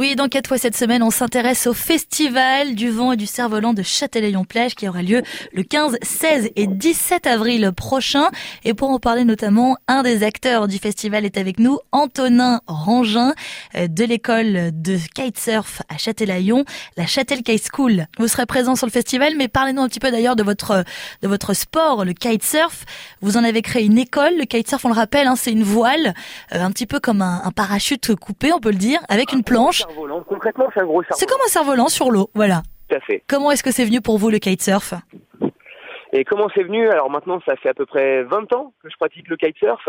Oui, dans quatre fois cette semaine, on s'intéresse au festival du vent et du cerf-volant de Châtelaillon-Plage qui aura lieu le 15, 16 et 17 avril prochain. Et pour en parler notamment, un des acteurs du festival est avec nous, Antonin Rangin euh, de l'école de kitesurf à Châtelaillon, la Châtel Kite School. Vous serez présent sur le festival, mais parlez-nous un petit peu d'ailleurs de votre de votre sport, le kitesurf. Vous en avez créé une école. Le kitesurf, on le rappelle, hein, c'est une voile, euh, un petit peu comme un, un parachute coupé, on peut le dire, avec une planche. Concrètement, c'est un gros C'est comme un cerf-volant sur l'eau, voilà. Tout à fait. Comment est-ce que c'est venu pour vous le kitesurf Et comment c'est venu? Alors maintenant, ça fait à peu près 20 ans que je pratique le kitesurf.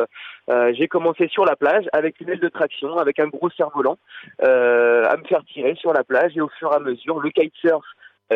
Euh, j'ai commencé sur la plage avec une aile de traction, avec un gros cerf-volant, euh, à me faire tirer sur la plage et au fur et à mesure, le kitesurf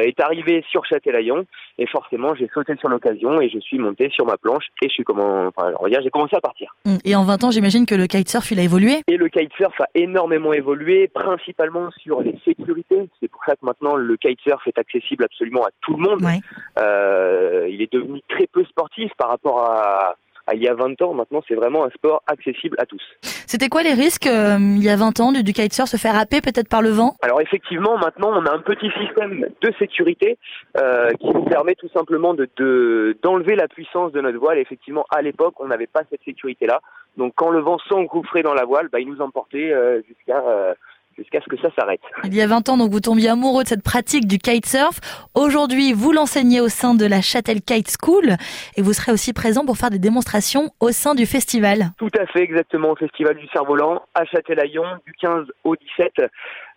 est arrivé sur Châtelaillon et forcément j'ai sauté sur l'occasion et je suis monté sur ma planche et je suis comment enfin on va dire j'ai commencé à partir. Hum, Et en 20 ans, j'imagine que le kitesurf, il a évolué? Et le kitesurf a énormément évolué, principalement sur les sécurités. C'est pour ça que maintenant le kitesurf est accessible absolument à tout le monde. Ouais. Euh, il est devenu très peu sportif par rapport à, à il y a 20 ans. Maintenant, c'est vraiment un sport accessible à tous. C'était quoi les risques euh, il y a 20 ans du, du kitesurf se faire happer peut-être par le vent? Alors effectivement, maintenant, on a un petit système de sécurité euh, qui nous permet tout simplement de de- d'enlever la puissance de notre voile. Effectivement, à l'époque, on n'avait pas cette sécurité-là. Donc, quand le vent s'engouffrait dans la voile, bah, il nous emportait euh, jusqu'à euh, jusqu'à ce que ça s'arrête. Il y a 20 ans, donc vous tombiez amoureux de cette pratique du kitesurf. Aujourd'hui, vous l'enseignez au sein de la Châtel Kite School et vous serez aussi présent pour faire des démonstrations au sein du festival. Tout à fait, exactement, au Festival du Cerf-Volant, à Châtelaillon, du 15 au 17.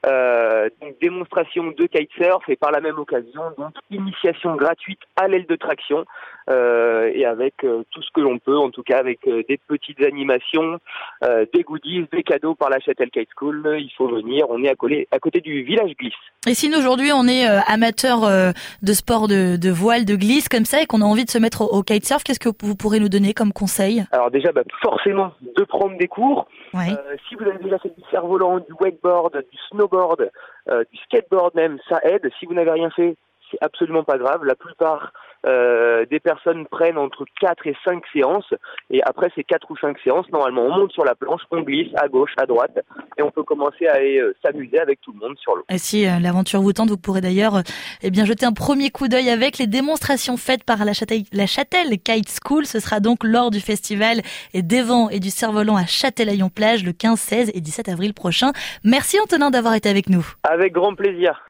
Euh, donc démonstration de kitesurf et par la même occasion, donc initiation gratuite à l'aile de traction euh, et avec euh, tout ce que l'on peut, en tout cas avec euh, des petites animations, des goodies, des cadeaux par la Châtel Kite School. Il faut venir, on est à, côté du village glisse. Et si nous aujourd'hui on est amateur de sport de, de voile, de glisse comme ça et qu'on a envie de se mettre au, au kitesurf, qu'est-ce que vous pourrez nous donner comme conseil? Alors déjà, bah, forcément, de prendre des cours. Ouais. Si vous avez déjà fait du cerf-volant, du wakeboard, du euh, du skateboard même, ça aide. Si vous n'avez rien fait, c'est absolument pas grave. La plupart euh, des personnes prennent entre 4 et 5 séances. Et après ces 4 ou 5 séances, normalement, on monte sur la planche, on glisse à gauche, à droite, et on peut commencer à aller euh, s'amuser avec tout le monde sur l'eau. Et si euh, l'aventure vous tente, vous pourrez d'ailleurs eh bien jeter un premier coup d'œil avec les démonstrations faites par la Châtel, la Châtel Kite School. Ce sera donc lors du festival et des vents et du cerf-volant à Châtelaillon-Plage le 15, 16 et 17 avril prochain. Merci Antonin d'avoir été avec nous. Avec grand plaisir.